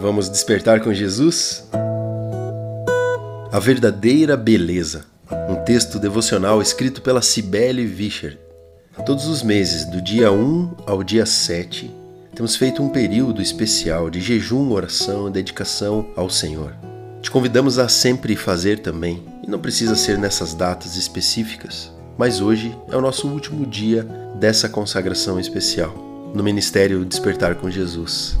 Vamos despertar com Jesus? A verdadeira beleza. Um texto devocional escrito pela Cibele Vischer. Todos os meses, do dia 1 ao dia 7, temos feito um período especial de jejum, oração e dedicação ao Senhor. Te convidamos a sempre fazer também, e não precisa ser nessas datas específicas, mas hoje é o nosso último dia dessa consagração especial no Ministério Despertar com Jesus.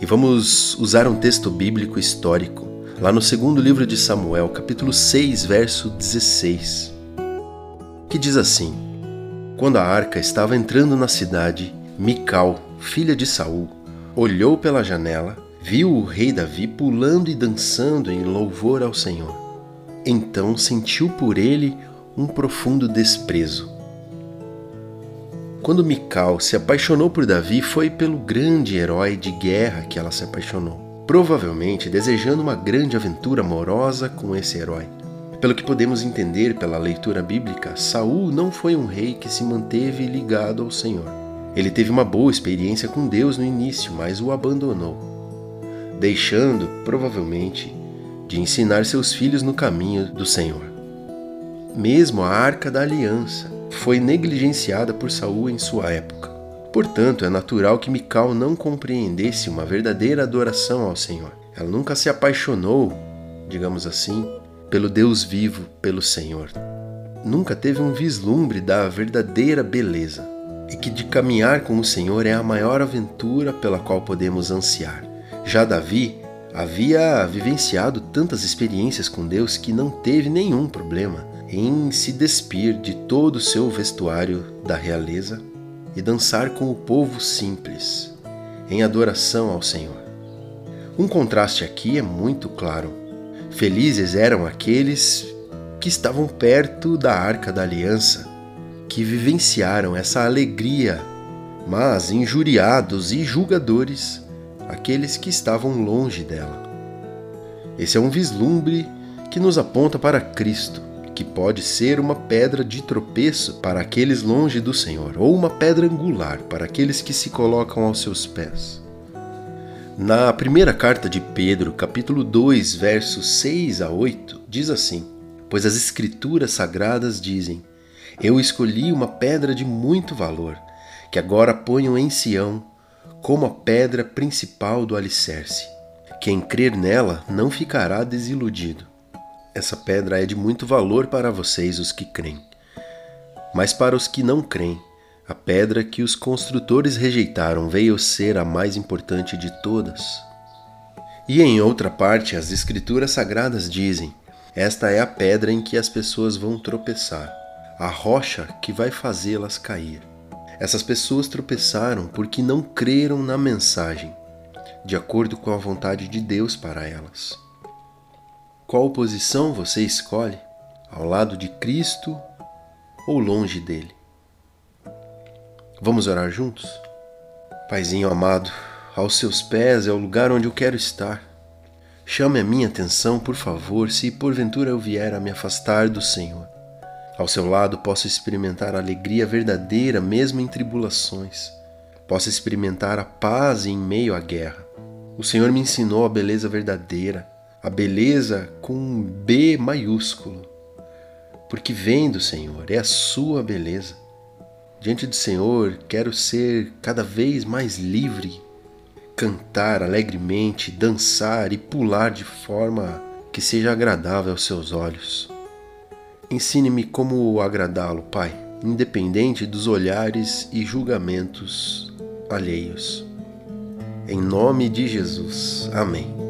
E vamos usar um texto bíblico histórico, lá no segundo livro de Samuel, capítulo 6, verso 16, que diz assim: Quando a arca estava entrando na cidade, Mical, filha de Saul, olhou pela janela, viu o rei Davi pulando e dançando em louvor ao Senhor. Então sentiu por ele um profundo desprezo quando Mical se apaixonou por Davi, foi pelo grande herói de guerra que ela se apaixonou, provavelmente desejando uma grande aventura amorosa com esse herói. Pelo que podemos entender pela leitura bíblica, Saul não foi um rei que se manteve ligado ao Senhor. Ele teve uma boa experiência com Deus no início, mas o abandonou, deixando, provavelmente, de ensinar seus filhos no caminho do Senhor. Mesmo a Arca da Aliança, foi negligenciada por Saul em sua época. Portanto, é natural que Mical não compreendesse uma verdadeira adoração ao Senhor. Ela nunca se apaixonou, digamos assim, pelo Deus vivo, pelo Senhor. Nunca teve um vislumbre da verdadeira beleza e que de caminhar com o Senhor é a maior aventura pela qual podemos ansiar. Já Davi havia vivenciado tantas experiências com Deus que não teve nenhum problema em se despir de todo o seu vestuário da realeza e dançar com o povo simples, em adoração ao Senhor. Um contraste aqui é muito claro. Felizes eram aqueles que estavam perto da arca da aliança, que vivenciaram essa alegria, mas injuriados e julgadores aqueles que estavam longe dela. Esse é um vislumbre que nos aponta para Cristo, que pode ser uma pedra de tropeço para aqueles longe do Senhor, ou uma pedra angular para aqueles que se colocam aos seus pés. Na primeira carta de Pedro, capítulo 2, versos 6 a 8, diz assim: Pois as Escrituras sagradas dizem: Eu escolhi uma pedra de muito valor, que agora ponho em Sião, como a pedra principal do alicerce. Quem crer nela não ficará desiludido. Essa pedra é de muito valor para vocês, os que creem. Mas para os que não creem, a pedra que os construtores rejeitaram veio ser a mais importante de todas. E em outra parte, as Escrituras Sagradas dizem: Esta é a pedra em que as pessoas vão tropeçar, a rocha que vai fazê-las cair. Essas pessoas tropeçaram porque não creram na mensagem, de acordo com a vontade de Deus para elas. Qual posição você escolhe? Ao lado de Cristo ou longe dele? Vamos orar juntos? Paizinho amado, aos seus pés é o lugar onde eu quero estar. Chame a minha atenção, por favor, se porventura eu vier a me afastar do Senhor. Ao seu lado posso experimentar a alegria verdadeira mesmo em tribulações. Posso experimentar a paz em meio à guerra. O Senhor me ensinou a beleza verdadeira a beleza com um B maiúsculo, porque vem do Senhor, é a sua beleza. Diante do Senhor, quero ser cada vez mais livre, cantar alegremente, dançar e pular de forma que seja agradável aos seus olhos. Ensine-me como agradá-lo, Pai, independente dos olhares e julgamentos alheios. Em nome de Jesus. Amém.